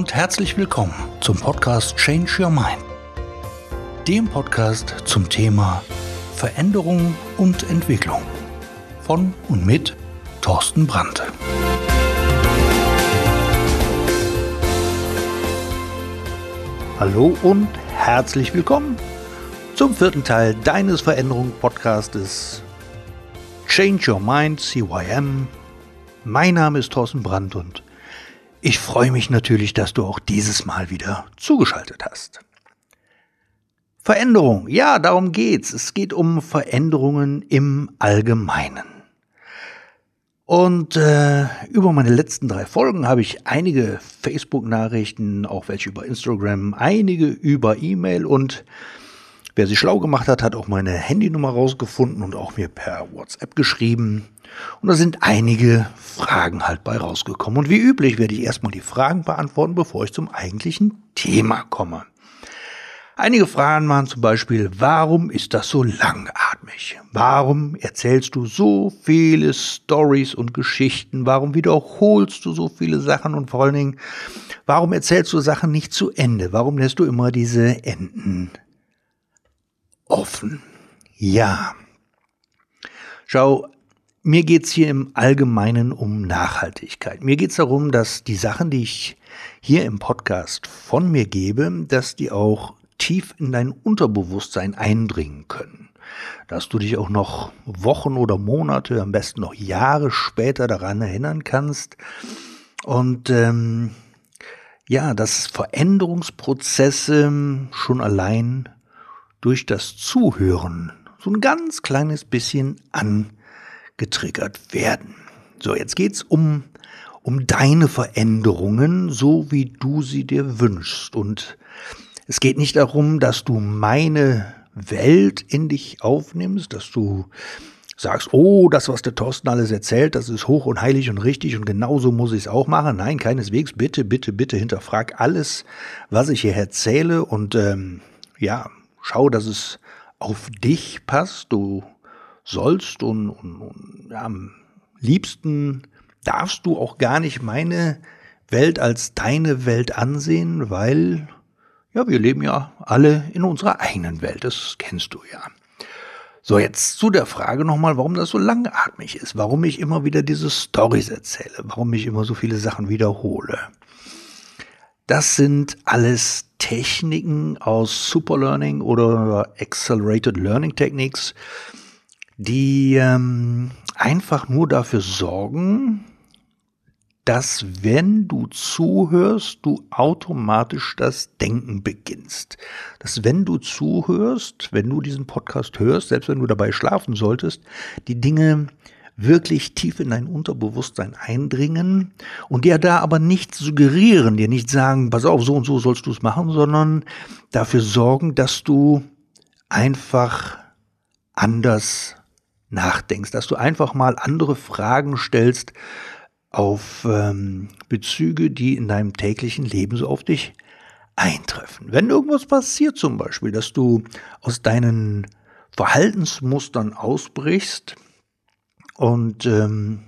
und herzlich willkommen zum Podcast Change Your Mind, dem Podcast zum Thema Veränderung und Entwicklung von und mit Thorsten Brandt. Hallo und herzlich willkommen zum vierten Teil deines Veränderung-Podcastes Change Your Mind, CYM. Mein Name ist Thorsten Brandt und ich freue mich natürlich, dass du auch dieses Mal wieder zugeschaltet hast. Veränderung, ja, darum geht's. Es geht um Veränderungen im Allgemeinen. Und äh, über meine letzten drei Folgen habe ich einige Facebook-Nachrichten, auch welche über Instagram, einige über E-Mail und wer sich schlau gemacht hat, hat auch meine Handynummer rausgefunden und auch mir per WhatsApp geschrieben. Und da sind einige Fragen halt bei rausgekommen. Und wie üblich werde ich erstmal die Fragen beantworten, bevor ich zum eigentlichen Thema komme. Einige Fragen waren zum Beispiel, warum ist das so langatmig? Warum erzählst du so viele Stories und Geschichten? Warum wiederholst du so viele Sachen? Und vor allen Dingen, warum erzählst du Sachen nicht zu Ende? Warum lässt du immer diese Enden offen? Ja. Schau, mir geht's hier im Allgemeinen um Nachhaltigkeit. Mir geht's darum, dass die Sachen, die ich hier im Podcast von mir gebe, dass die auch tief in dein Unterbewusstsein eindringen können. Dass du dich auch noch Wochen oder Monate, am besten noch Jahre später daran erinnern kannst. Und ähm, ja, dass Veränderungsprozesse schon allein durch das Zuhören so ein ganz kleines bisschen an getriggert werden. So, jetzt geht's um, um deine Veränderungen, so wie du sie dir wünschst. Und es geht nicht darum, dass du meine Welt in dich aufnimmst, dass du sagst, oh, das, was der Thorsten alles erzählt, das ist hoch und heilig und richtig und genauso muss ich es auch machen. Nein, keineswegs. Bitte, bitte, bitte hinterfrag alles, was ich hier erzähle und ähm, ja, schau, dass es auf dich passt. Du sollst und, und, und ja, am liebsten darfst du auch gar nicht meine Welt als deine Welt ansehen, weil ja, wir leben ja alle in unserer eigenen Welt, das kennst du ja. So, jetzt zu der Frage nochmal, warum das so langatmig ist, warum ich immer wieder diese Stories erzähle, warum ich immer so viele Sachen wiederhole. Das sind alles Techniken aus Superlearning oder Accelerated Learning Techniques, die ähm, einfach nur dafür sorgen, dass wenn du zuhörst, du automatisch das Denken beginnst. Dass wenn du zuhörst, wenn du diesen Podcast hörst, selbst wenn du dabei schlafen solltest, die Dinge wirklich tief in dein Unterbewusstsein eindringen und dir da aber nicht suggerieren, dir nicht sagen, pass auf, so und so sollst du es machen, sondern dafür sorgen, dass du einfach anders nachdenkst, dass du einfach mal andere Fragen stellst auf ähm, Bezüge, die in deinem täglichen Leben so auf dich eintreffen. Wenn irgendwas passiert zum Beispiel, dass du aus deinen Verhaltensmustern ausbrichst und ähm,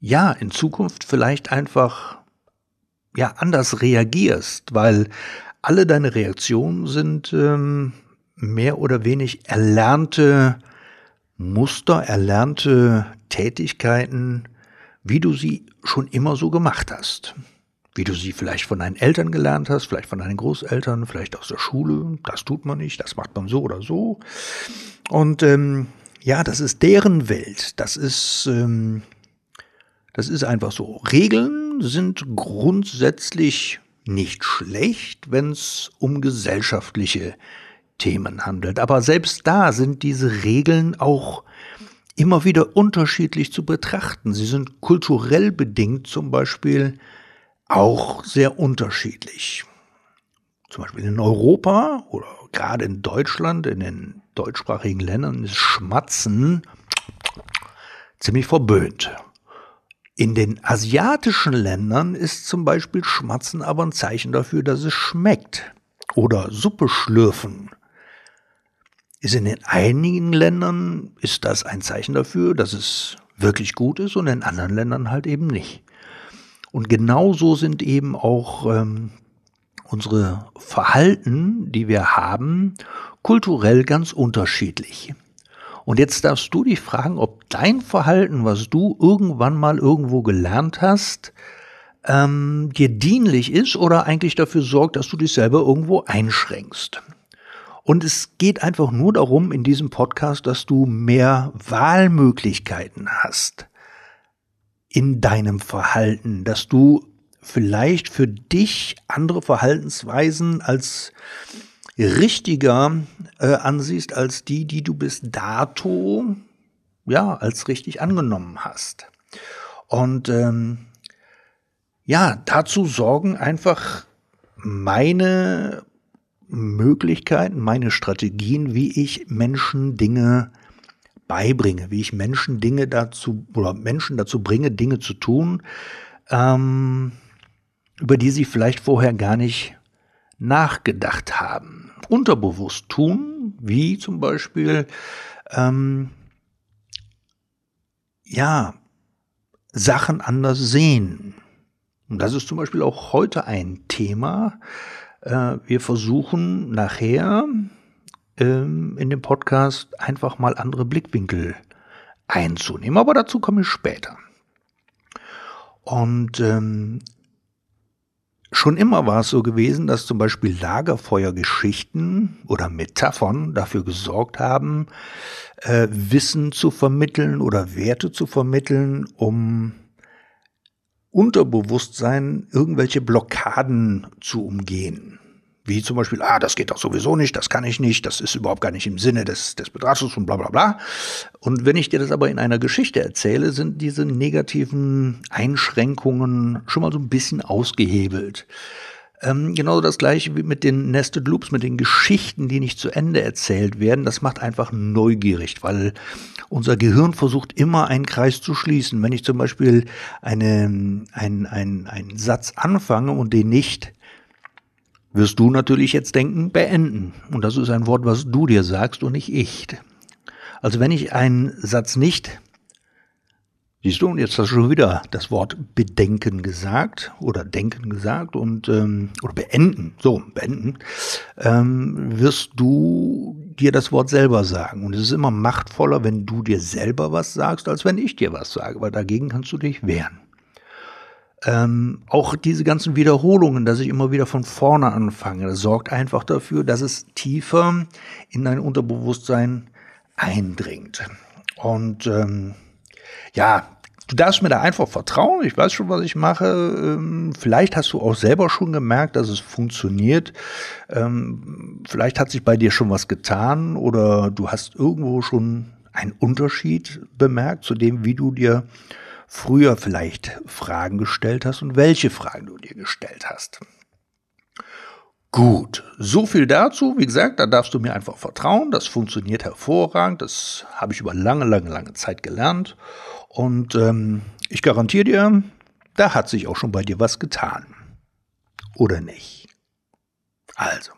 ja, in Zukunft vielleicht einfach ja anders reagierst, weil alle deine Reaktionen sind ähm, mehr oder wenig erlernte Muster, erlernte Tätigkeiten, wie du sie schon immer so gemacht hast. Wie du sie vielleicht von deinen Eltern gelernt hast, vielleicht von deinen Großeltern, vielleicht aus der Schule. Das tut man nicht, das macht man so oder so. Und ähm, ja, das ist deren Welt. Das ist, ähm, das ist einfach so. Regeln sind grundsätzlich nicht schlecht, wenn es um gesellschaftliche Themen handelt. Aber selbst da sind diese Regeln auch immer wieder unterschiedlich zu betrachten. Sie sind kulturell bedingt zum Beispiel auch sehr unterschiedlich. Zum Beispiel in Europa oder gerade in Deutschland, in den deutschsprachigen Ländern ist Schmatzen ziemlich verböhnt. In den asiatischen Ländern ist zum Beispiel Schmatzen aber ein Zeichen dafür, dass es schmeckt. Oder Suppe schlürfen ist in den einigen Ländern ist das ein Zeichen dafür, dass es wirklich gut ist und in anderen Ländern halt eben nicht. Und genauso sind eben auch ähm, unsere Verhalten, die wir haben, kulturell ganz unterschiedlich. Und jetzt darfst du dich fragen, ob dein Verhalten, was du irgendwann mal irgendwo gelernt hast, ähm, dir dienlich ist oder eigentlich dafür sorgt, dass du dich selber irgendwo einschränkst. Und es geht einfach nur darum in diesem Podcast, dass du mehr Wahlmöglichkeiten hast in deinem Verhalten, dass du vielleicht für dich andere Verhaltensweisen als richtiger äh, ansiehst als die, die du bis dato ja als richtig angenommen hast. Und ähm, ja, dazu sorgen einfach meine Möglichkeiten, meine Strategien, wie ich Menschen Dinge beibringe, wie ich Menschen Dinge dazu oder Menschen dazu bringe, Dinge zu tun, ähm, über die sie vielleicht vorher gar nicht nachgedacht haben. Unterbewusst tun, wie zum Beispiel ähm, ja Sachen anders sehen. Und das ist zum Beispiel auch heute ein Thema. Äh, wir versuchen nachher ähm, in dem Podcast einfach mal andere Blickwinkel einzunehmen. Aber dazu komme ich später. Und ähm, schon immer war es so gewesen, dass zum Beispiel Lagerfeuergeschichten oder Metaphern dafür gesorgt haben, äh, Wissen zu vermitteln oder Werte zu vermitteln, um Unterbewusstsein irgendwelche Blockaden zu umgehen. Wie zum Beispiel, ah, das geht doch sowieso nicht, das kann ich nicht, das ist überhaupt gar nicht im Sinne des, des Betrachters und bla bla bla. Und wenn ich dir das aber in einer Geschichte erzähle, sind diese negativen Einschränkungen schon mal so ein bisschen ausgehebelt. Ähm, genau das gleiche wie mit den Nested Loops, mit den Geschichten, die nicht zu Ende erzählt werden. Das macht einfach neugierig, weil unser Gehirn versucht immer einen Kreis zu schließen. Wenn ich zum Beispiel einen, einen, einen, einen Satz anfange und den nicht wirst du natürlich jetzt denken, beenden. Und das ist ein Wort, was du dir sagst und nicht ich. Also wenn ich einen Satz nicht Siehst du, und jetzt hast du schon wieder das Wort bedenken gesagt oder denken gesagt und ähm, oder beenden, so beenden, ähm, wirst du dir das Wort selber sagen. Und es ist immer machtvoller, wenn du dir selber was sagst, als wenn ich dir was sage, weil dagegen kannst du dich wehren. Ähm, auch diese ganzen Wiederholungen, dass ich immer wieder von vorne anfange, das sorgt einfach dafür, dass es tiefer in dein Unterbewusstsein eindringt. Und ähm, ja, du darfst mir da einfach vertrauen. Ich weiß schon, was ich mache. Ähm, vielleicht hast du auch selber schon gemerkt, dass es funktioniert. Ähm, vielleicht hat sich bei dir schon was getan oder du hast irgendwo schon einen Unterschied bemerkt zu dem, wie du dir früher vielleicht Fragen gestellt hast und welche Fragen du dir gestellt hast. Gut, so viel dazu. Wie gesagt, da darfst du mir einfach vertrauen. Das funktioniert hervorragend. Das habe ich über lange, lange, lange Zeit gelernt. Und ähm, ich garantiere dir, da hat sich auch schon bei dir was getan. Oder nicht? Also,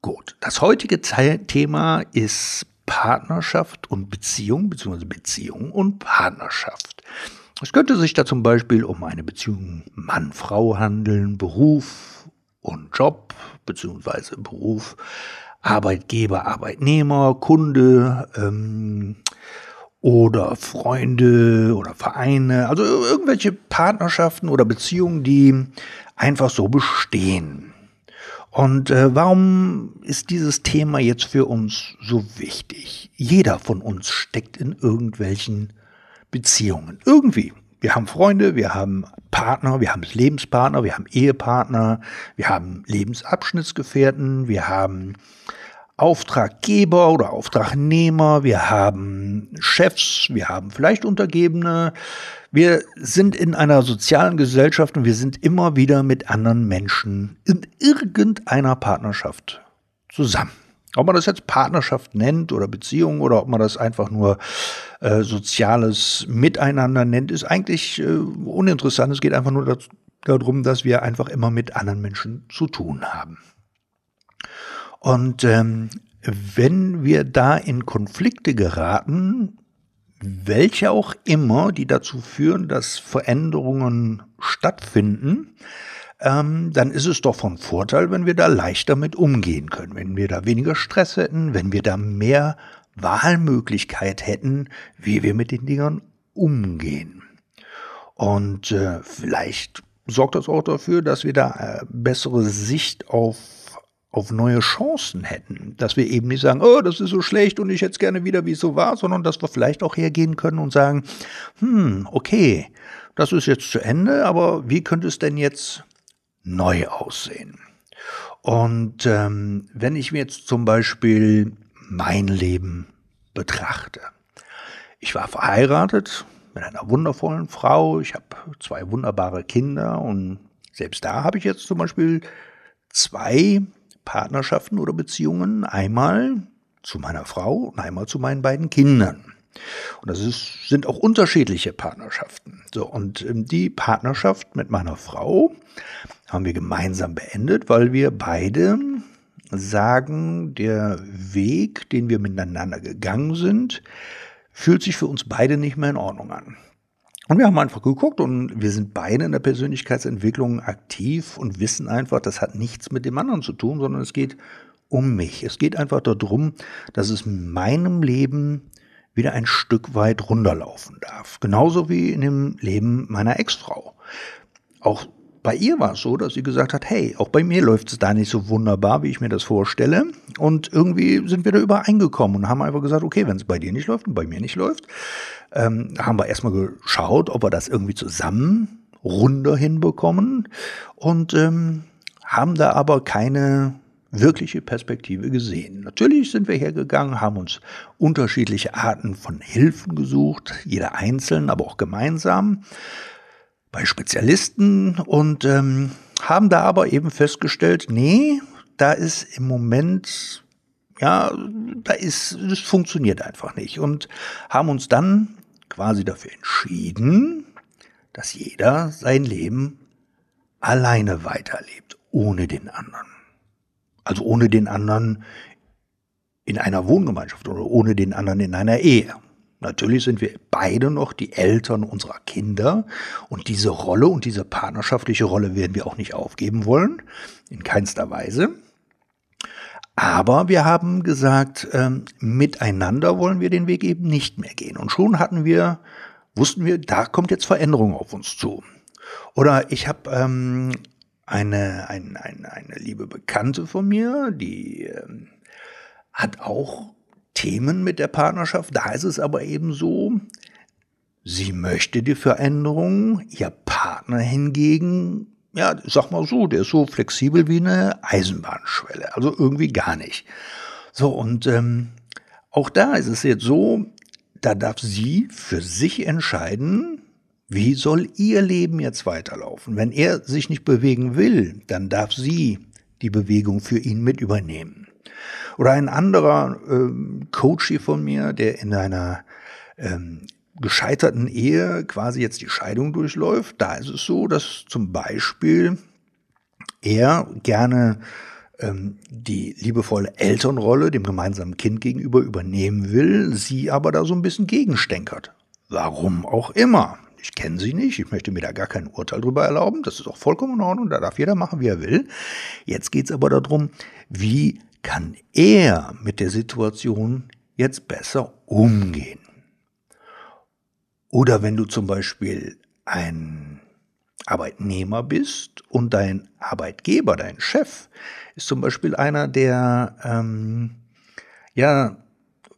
gut. Das heutige Thema ist Partnerschaft und Beziehung, beziehungsweise Beziehung und Partnerschaft. Es könnte sich da zum Beispiel um eine Beziehung Mann-Frau handeln, Beruf und Job, beziehungsweise Beruf, Arbeitgeber, Arbeitnehmer, Kunde, ähm, oder Freunde oder Vereine, also irgendwelche Partnerschaften oder Beziehungen, die einfach so bestehen. Und äh, warum ist dieses Thema jetzt für uns so wichtig? Jeder von uns steckt in irgendwelchen Beziehungen. Irgendwie. Wir haben Freunde, wir haben Partner, wir haben Lebenspartner, wir haben Ehepartner, wir haben Lebensabschnittsgefährten, wir haben Auftraggeber oder Auftragnehmer, wir haben Chefs, wir haben vielleicht Untergebene. Wir sind in einer sozialen Gesellschaft und wir sind immer wieder mit anderen Menschen in irgendeiner Partnerschaft zusammen. Ob man das jetzt Partnerschaft nennt oder Beziehung oder ob man das einfach nur äh, soziales Miteinander nennt, ist eigentlich äh, uninteressant. Es geht einfach nur darum, dass wir einfach immer mit anderen Menschen zu tun haben. Und ähm, wenn wir da in Konflikte geraten, welche auch immer, die dazu führen, dass Veränderungen stattfinden, ähm, dann ist es doch von Vorteil, wenn wir da leichter mit umgehen können, wenn wir da weniger Stress hätten, wenn wir da mehr Wahlmöglichkeit hätten, wie wir mit den Dingern umgehen. Und äh, vielleicht sorgt das auch dafür, dass wir da äh, bessere Sicht auf auf neue Chancen hätten, dass wir eben nicht sagen, oh, das ist so schlecht und ich hätte es gerne wieder, wie es so war, sondern dass wir vielleicht auch hergehen können und sagen, hm, okay, das ist jetzt zu Ende, aber wie könnte es denn jetzt neu aussehen? Und ähm, wenn ich mir jetzt zum Beispiel mein Leben betrachte, ich war verheiratet, mit einer wundervollen Frau. Ich habe zwei wunderbare Kinder und selbst da habe ich jetzt zum Beispiel zwei Partnerschaften oder Beziehungen. Einmal zu meiner Frau und einmal zu meinen beiden Kindern. Und das ist, sind auch unterschiedliche Partnerschaften. So, und ähm, die Partnerschaft mit meiner Frau haben wir gemeinsam beendet, weil wir beide sagen, der Weg, den wir miteinander gegangen sind, fühlt sich für uns beide nicht mehr in Ordnung an. Und wir haben einfach geguckt und wir sind beide in der Persönlichkeitsentwicklung aktiv und wissen einfach, das hat nichts mit dem anderen zu tun, sondern es geht um mich. Es geht einfach darum, dass es in meinem Leben wieder ein Stück weit runterlaufen darf. Genauso wie in dem Leben meiner Ex-Frau. Auch bei ihr war es so, dass sie gesagt hat, hey, auch bei mir läuft es da nicht so wunderbar, wie ich mir das vorstelle. Und irgendwie sind wir da übereingekommen und haben einfach gesagt, okay, wenn es bei dir nicht läuft und bei mir nicht läuft, ähm, haben wir erstmal geschaut, ob wir das irgendwie zusammen runder hinbekommen und ähm, haben da aber keine wirkliche Perspektive gesehen. Natürlich sind wir hergegangen, haben uns unterschiedliche Arten von Hilfen gesucht, jeder einzeln, aber auch gemeinsam bei Spezialisten und ähm, haben da aber eben festgestellt, nee, da ist im Moment, ja, da ist, das funktioniert einfach nicht und haben uns dann quasi dafür entschieden, dass jeder sein Leben alleine weiterlebt, ohne den anderen. Also ohne den anderen in einer Wohngemeinschaft oder ohne den anderen in einer Ehe. Natürlich sind wir beide noch die Eltern unserer Kinder und diese Rolle und diese partnerschaftliche Rolle werden wir auch nicht aufgeben wollen, in keinster Weise. Aber wir haben gesagt, ähm, miteinander wollen wir den Weg eben nicht mehr gehen. Und schon hatten wir, wussten wir, da kommt jetzt Veränderung auf uns zu. Oder ich habe ähm, eine, ein, ein, eine liebe Bekannte von mir, die ähm, hat auch Themen mit der Partnerschaft. Da ist es aber eben so, sie möchte die Veränderung, ihr Partner hingegen, ja, sag mal so, der ist so flexibel wie eine Eisenbahnschwelle, also irgendwie gar nicht. So, und ähm, auch da ist es jetzt so, da darf sie für sich entscheiden, wie soll ihr Leben jetzt weiterlaufen. Wenn er sich nicht bewegen will, dann darf sie die Bewegung für ihn mit übernehmen. Oder ein anderer ähm, Coach hier von mir, der in einer ähm, gescheiterten Ehe quasi jetzt die Scheidung durchläuft, da ist es so, dass zum Beispiel er gerne ähm, die liebevolle Elternrolle dem gemeinsamen Kind gegenüber übernehmen will, sie aber da so ein bisschen gegenstänkert. Warum auch immer. Ich kenne sie nicht, ich möchte mir da gar kein Urteil drüber erlauben, das ist auch vollkommen in Ordnung, da darf jeder machen, wie er will. Jetzt geht es aber darum, wie kann er mit der Situation jetzt besser umgehen. Oder wenn du zum Beispiel ein Arbeitnehmer bist und dein Arbeitgeber, dein Chef, ist zum Beispiel einer, der ähm, ja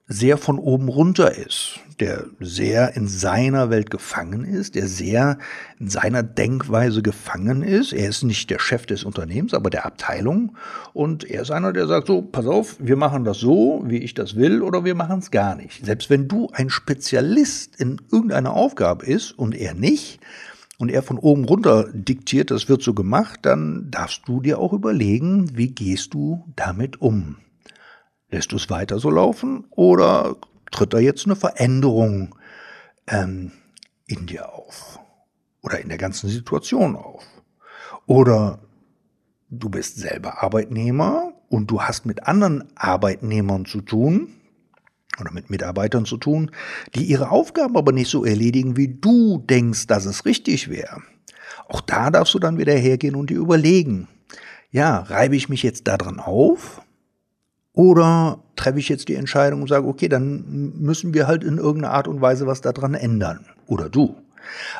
sehr von oben runter ist, der sehr in seiner Welt gefangen ist, der sehr in seiner Denkweise gefangen ist. Er ist nicht der Chef des Unternehmens, aber der Abteilung. Und er ist einer, der sagt so, pass auf, wir machen das so, wie ich das will, oder wir machen es gar nicht. Selbst wenn du ein Spezialist in irgendeiner Aufgabe ist und er nicht, und er von oben runter diktiert, das wird so gemacht, dann darfst du dir auch überlegen, wie gehst du damit um. Lässt du es weiter so laufen oder tritt da jetzt eine Veränderung ähm, in dir auf? Oder in der ganzen Situation auf? Oder du bist selber Arbeitnehmer und du hast mit anderen Arbeitnehmern zu tun oder mit Mitarbeitern zu tun, die ihre Aufgaben aber nicht so erledigen, wie du denkst, dass es richtig wäre. Auch da darfst du dann wieder hergehen und dir überlegen, ja, reibe ich mich jetzt daran auf oder treffe ich jetzt die Entscheidung und sage, okay, dann müssen wir halt in irgendeiner Art und Weise was daran ändern. Oder du.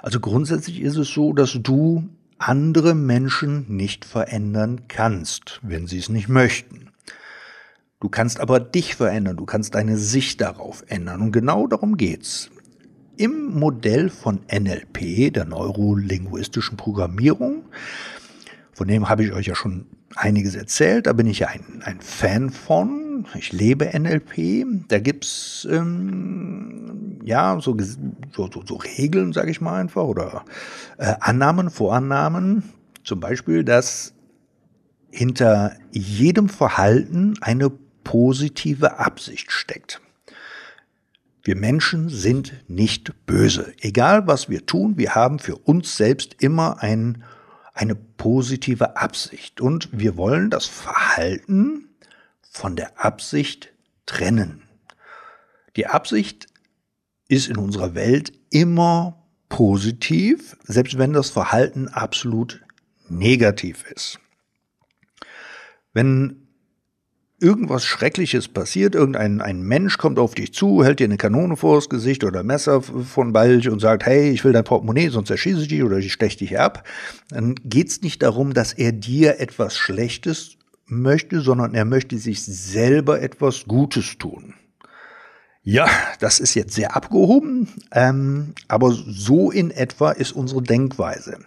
Also grundsätzlich ist es so, dass du andere Menschen nicht verändern kannst, wenn sie es nicht möchten. Du kannst aber dich verändern, du kannst deine Sicht darauf ändern. Und genau darum geht's. Im Modell von NLP, der neurolinguistischen Programmierung, von dem habe ich euch ja schon einiges erzählt. Da bin ich ja ein, ein Fan von. Ich lebe NLP. Da gibt's ähm, ja so, so, so, so Regeln, sage ich mal einfach, oder äh, Annahmen, Vorannahmen. Zum Beispiel, dass hinter jedem Verhalten eine positive Absicht steckt. Wir Menschen sind nicht böse. Egal was wir tun, wir haben für uns selbst immer ein eine positive Absicht. Und wir wollen das Verhalten von der Absicht trennen. Die Absicht ist in unserer Welt immer positiv, selbst wenn das Verhalten absolut negativ ist. Wenn irgendwas Schreckliches passiert, irgendein ein Mensch kommt auf dich zu, hält dir eine Kanone vors Gesicht oder Messer von Balch und sagt, hey, ich will dein Portemonnaie, sonst erschieße ich dich oder ich steche dich ab, dann geht's nicht darum, dass er dir etwas Schlechtes möchte, sondern er möchte sich selber etwas Gutes tun. Ja, das ist jetzt sehr abgehoben, ähm, aber so in etwa ist unsere Denkweise.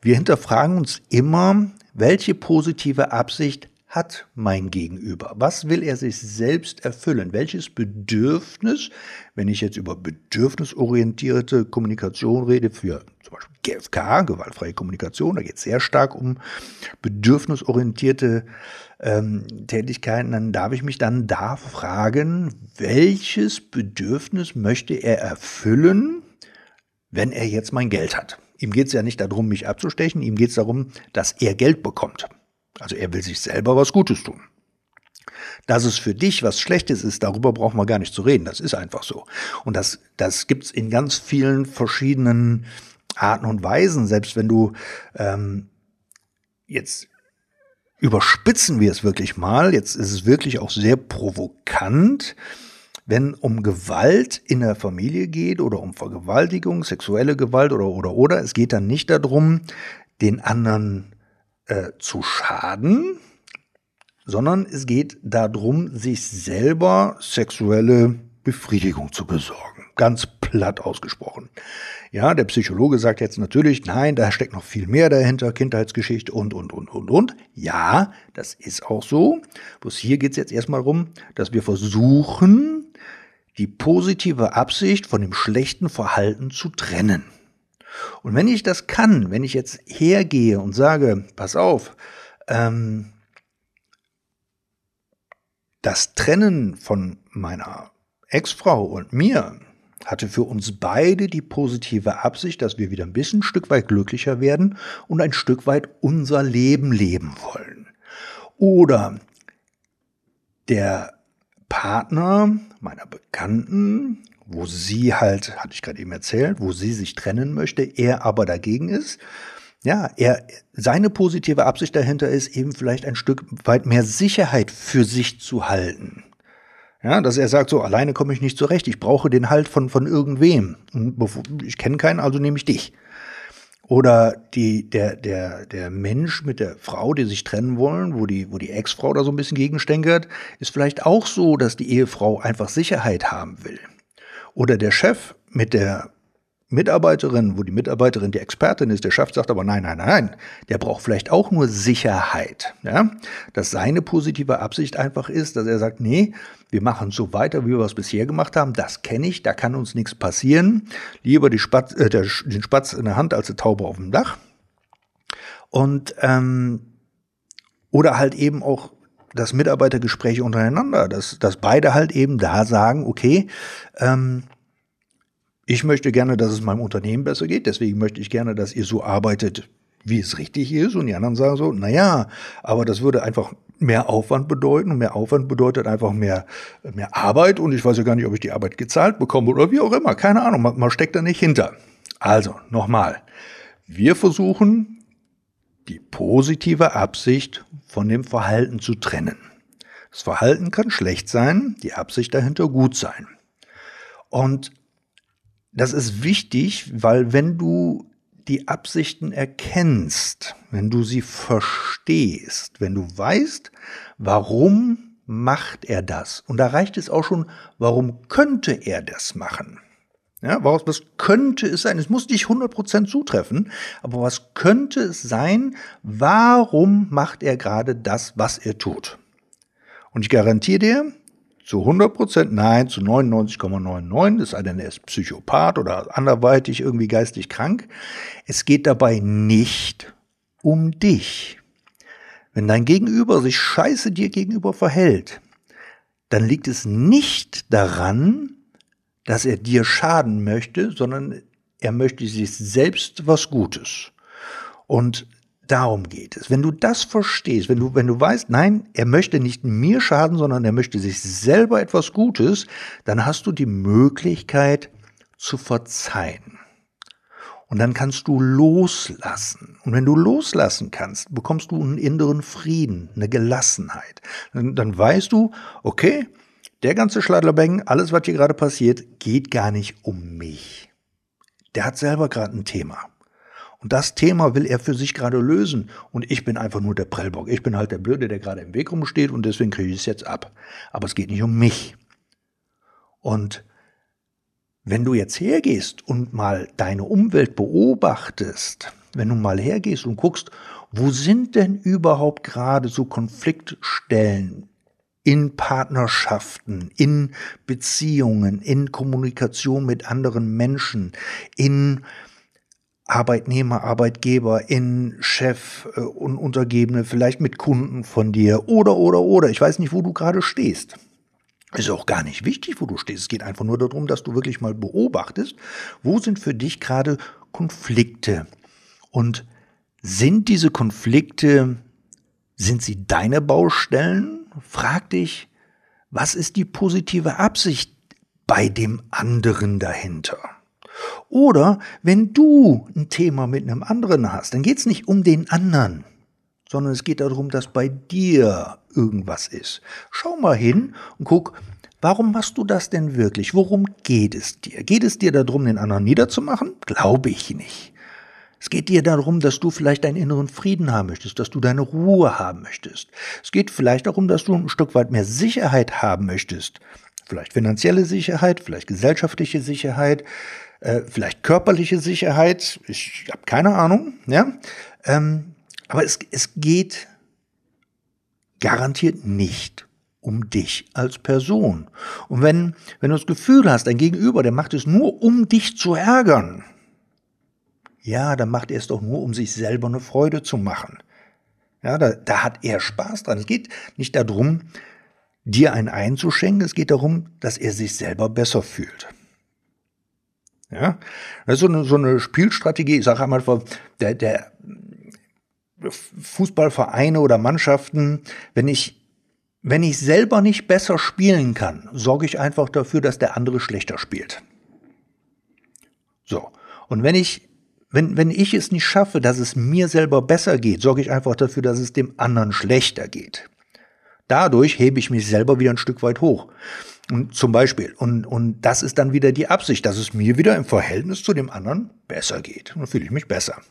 Wir hinterfragen uns immer, welche positive Absicht hat mein Gegenüber? Was will er sich selbst erfüllen? Welches Bedürfnis, wenn ich jetzt über bedürfnisorientierte Kommunikation rede, für zum Beispiel GFK, gewaltfreie Kommunikation, da geht es sehr stark um bedürfnisorientierte ähm, Tätigkeiten, dann darf ich mich dann da fragen, welches Bedürfnis möchte er erfüllen, wenn er jetzt mein Geld hat? Ihm geht es ja nicht darum, mich abzustechen, ihm geht es darum, dass er Geld bekommt. Also er will sich selber was Gutes tun. Dass es für dich was Schlechtes ist, darüber brauchen wir gar nicht zu reden. Das ist einfach so. Und das, das gibt's in ganz vielen verschiedenen Arten und Weisen. Selbst wenn du ähm, jetzt überspitzen wir es wirklich mal, jetzt ist es wirklich auch sehr provokant, wenn um Gewalt in der Familie geht oder um Vergewaltigung, sexuelle Gewalt oder oder oder, es geht dann nicht darum, den anderen äh, zu schaden, sondern es geht darum, sich selber sexuelle Befriedigung zu besorgen. Ganz platt ausgesprochen. Ja, der Psychologe sagt jetzt natürlich, nein, da steckt noch viel mehr dahinter, Kindheitsgeschichte und, und, und, und, und. Ja, das ist auch so. Bloß hier geht es jetzt erstmal darum, dass wir versuchen, die positive Absicht von dem schlechten Verhalten zu trennen. Und wenn ich das kann, wenn ich jetzt hergehe und sage, pass auf, ähm, das Trennen von meiner Ex-Frau und mir hatte für uns beide die positive Absicht, dass wir wieder ein bisschen ein Stück weit glücklicher werden und ein Stück weit unser Leben leben wollen. Oder der Partner meiner Bekannten wo sie halt, hatte ich gerade eben erzählt, wo sie sich trennen möchte, er aber dagegen ist. Ja, er, seine positive Absicht dahinter ist eben vielleicht ein Stück weit mehr Sicherheit für sich zu halten. Ja, dass er sagt, so alleine komme ich nicht zurecht, ich brauche den Halt von, von irgendwem. Und ich kenne keinen, also nehme ich dich. Oder die, der, der, der Mensch mit der Frau, die sich trennen wollen, wo die, wo die Ex-Frau da so ein bisschen gegenstänkert, ist vielleicht auch so, dass die Ehefrau einfach Sicherheit haben will. Oder der Chef mit der Mitarbeiterin, wo die Mitarbeiterin die Expertin ist, der Chef sagt aber nein, nein, nein, der braucht vielleicht auch nur Sicherheit. Ja? Dass seine positive Absicht einfach ist, dass er sagt, nee, wir machen so weiter, wie wir es bisher gemacht haben, das kenne ich, da kann uns nichts passieren. Lieber Spatz, äh, der, den Spatz in der Hand als die Taube auf dem Dach. Und ähm, oder halt eben auch das Mitarbeitergespräch untereinander, dass, dass beide halt eben da sagen, okay, ähm, ich möchte gerne, dass es meinem Unternehmen besser geht, deswegen möchte ich gerne, dass ihr so arbeitet, wie es richtig ist. Und die anderen sagen so, naja, aber das würde einfach mehr Aufwand bedeuten. Und mehr Aufwand bedeutet einfach mehr, mehr Arbeit. Und ich weiß ja gar nicht, ob ich die Arbeit gezahlt bekomme oder wie auch immer. Keine Ahnung, man, man steckt da nicht hinter. Also, nochmal. Wir versuchen, die positive Absicht von dem Verhalten zu trennen. Das Verhalten kann schlecht sein, die Absicht dahinter gut sein. Und das ist wichtig, weil wenn du die Absichten erkennst, wenn du sie verstehst, wenn du weißt, warum macht er das? Und da reicht es auch schon, warum könnte er das machen? Ja, was könnte es sein? Es muss nicht 100% zutreffen, aber was könnte es sein? Warum macht er gerade das, was er tut? Und ich garantiere dir, zu 100 Prozent nein, zu 99,99, es sei denn, er ist Psychopath oder anderweitig irgendwie geistig krank. Es geht dabei nicht um dich. Wenn dein Gegenüber sich scheiße dir gegenüber verhält, dann liegt es nicht daran, dass er dir schaden möchte, sondern er möchte sich selbst was Gutes. Und Darum geht es. Wenn du das verstehst, wenn du, wenn du weißt, nein, er möchte nicht mir schaden, sondern er möchte sich selber etwas Gutes, dann hast du die Möglichkeit zu verzeihen. Und dann kannst du loslassen. Und wenn du loslassen kannst, bekommst du einen inneren Frieden, eine Gelassenheit. Dann, dann weißt du, okay, der ganze Schladlerbang, alles, was hier gerade passiert, geht gar nicht um mich. Der hat selber gerade ein Thema. Und das Thema will er für sich gerade lösen. Und ich bin einfach nur der Prellbock. Ich bin halt der Blöde, der gerade im Weg rumsteht und deswegen kriege ich es jetzt ab. Aber es geht nicht um mich. Und wenn du jetzt hergehst und mal deine Umwelt beobachtest, wenn du mal hergehst und guckst, wo sind denn überhaupt gerade so Konfliktstellen in Partnerschaften, in Beziehungen, in Kommunikation mit anderen Menschen, in Arbeitnehmer, Arbeitgeber, in Chef äh, und Untergebene, vielleicht mit Kunden von dir oder, oder, oder. Ich weiß nicht, wo du gerade stehst. Ist auch gar nicht wichtig, wo du stehst. Es geht einfach nur darum, dass du wirklich mal beobachtest, wo sind für dich gerade Konflikte? Und sind diese Konflikte, sind sie deine Baustellen? Frag dich, was ist die positive Absicht bei dem anderen dahinter? Oder wenn du ein Thema mit einem anderen hast, dann geht es nicht um den anderen, sondern es geht darum, dass bei dir irgendwas ist. Schau mal hin und guck, warum machst du das denn wirklich? Worum geht es dir? Geht es dir darum, den anderen niederzumachen? Glaube ich nicht. Es geht dir darum, dass du vielleicht deinen inneren Frieden haben möchtest, dass du deine Ruhe haben möchtest. Es geht vielleicht darum, dass du ein Stück weit mehr Sicherheit haben möchtest. Vielleicht finanzielle Sicherheit, vielleicht gesellschaftliche Sicherheit, äh, vielleicht körperliche Sicherheit, ich habe keine Ahnung, ja. Ähm, aber es, es geht garantiert nicht um dich als Person. Und wenn, wenn du das Gefühl hast, dein Gegenüber, der macht es nur, um dich zu ärgern, ja, dann macht er es doch nur, um sich selber eine Freude zu machen. Ja, da, da hat er Spaß dran. Es geht nicht darum, dir einen einzuschenken, es geht darum, dass er sich selber besser fühlt. Ja, das ist so eine, so eine Spielstrategie. Ich sage einmal, der, der Fußballvereine oder Mannschaften, wenn ich, wenn ich selber nicht besser spielen kann, sorge ich einfach dafür, dass der andere schlechter spielt. So. Und wenn ich, wenn, wenn ich es nicht schaffe, dass es mir selber besser geht, sorge ich einfach dafür, dass es dem anderen schlechter geht. Dadurch hebe ich mich selber wieder ein Stück weit hoch. Und zum Beispiel. Und, und das ist dann wieder die Absicht, dass es mir wieder im Verhältnis zu dem anderen besser geht. Dann fühle ich mich besser.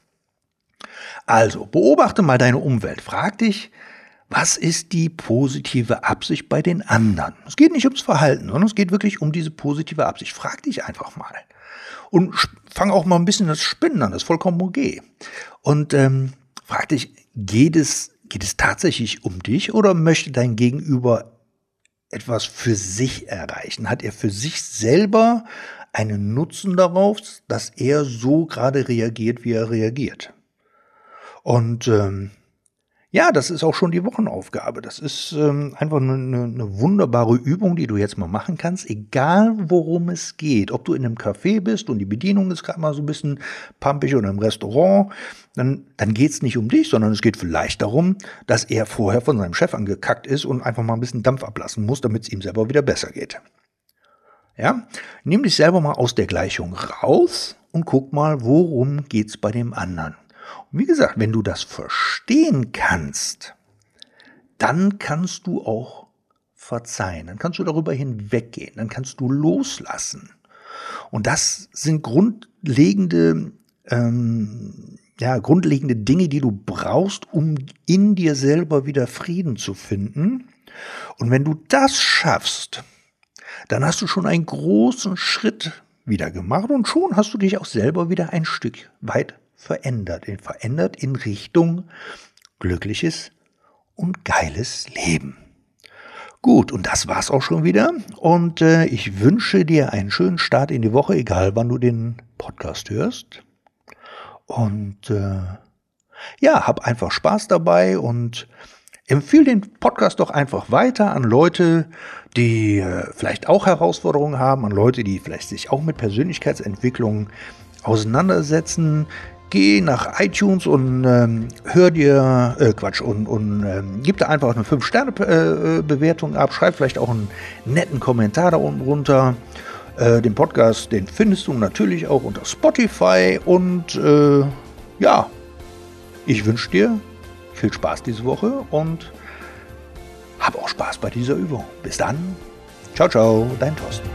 Also, beobachte mal deine Umwelt. Frag dich, was ist die positive Absicht bei den anderen? Es geht nicht ums Verhalten, sondern es geht wirklich um diese positive Absicht. Frag dich einfach mal. Und fang auch mal ein bisschen das Spinnen an, das ist vollkommen okay. Und ähm, frag dich, geht es, geht es tatsächlich um dich oder möchte dein Gegenüber etwas für sich erreichen? Hat er für sich selber einen Nutzen darauf, dass er so gerade reagiert, wie er reagiert? Und ähm, Ja, das ist auch schon die Wochenaufgabe. Das ist ähm, einfach eine, eine, wunderbare Übung, die du jetzt mal machen kannst, egal worum es geht. Ob du in einem Café bist und die Bedienung ist gerade mal so ein bisschen pampig oder im Restaurant, dann, dann geht es nicht um dich, sondern es geht vielleicht darum, dass er vorher von seinem Chef angekackt ist und einfach mal ein bisschen Dampf ablassen muss, damit es ihm selber wieder besser geht. Ja, nimm dich selber mal aus der Gleichung raus und guck mal, worum geht's bei dem anderen. Und wie gesagt, wenn du das verstehen kannst, dann kannst du auch verzeihen, dann kannst du darüber hinweggehen, dann kannst du loslassen. Und das sind grundlegende, ähm, ja, grundlegende Dinge, die du brauchst, um in dir selber wieder Frieden zu finden. Und wenn du das schaffst, dann hast du schon einen großen Schritt wieder gemacht und schon hast du dich auch selber wieder ein Stück weit verändert. Verändert in Richtung glückliches und geiles Leben. Gut, und das war's auch schon wieder. Und äh, ich wünsche dir einen schönen Start in die Woche, egal wann du den Podcast hörst. Und äh, ja, hab einfach Spaß dabei und empfehle den Podcast doch einfach weiter an Leute, die äh, vielleicht auch Herausforderungen haben, an Leute, die vielleicht sich auch mit Persönlichkeitsentwicklung auseinandersetzen, geh nach iTunes und ähm, hör dir, äh, Quatsch, und, und ähm, gib da einfach eine 5-Sterne-Bewertung ab, schreib vielleicht auch einen netten Kommentar da unten runter. Äh, den Podcast, den findest du natürlich auch unter Spotify und äh, ja, ich wünsche dir viel Spaß diese Woche und hab auch Spaß bei dieser Übung. Bis dann. Ciao, ciao, dein Thorsten.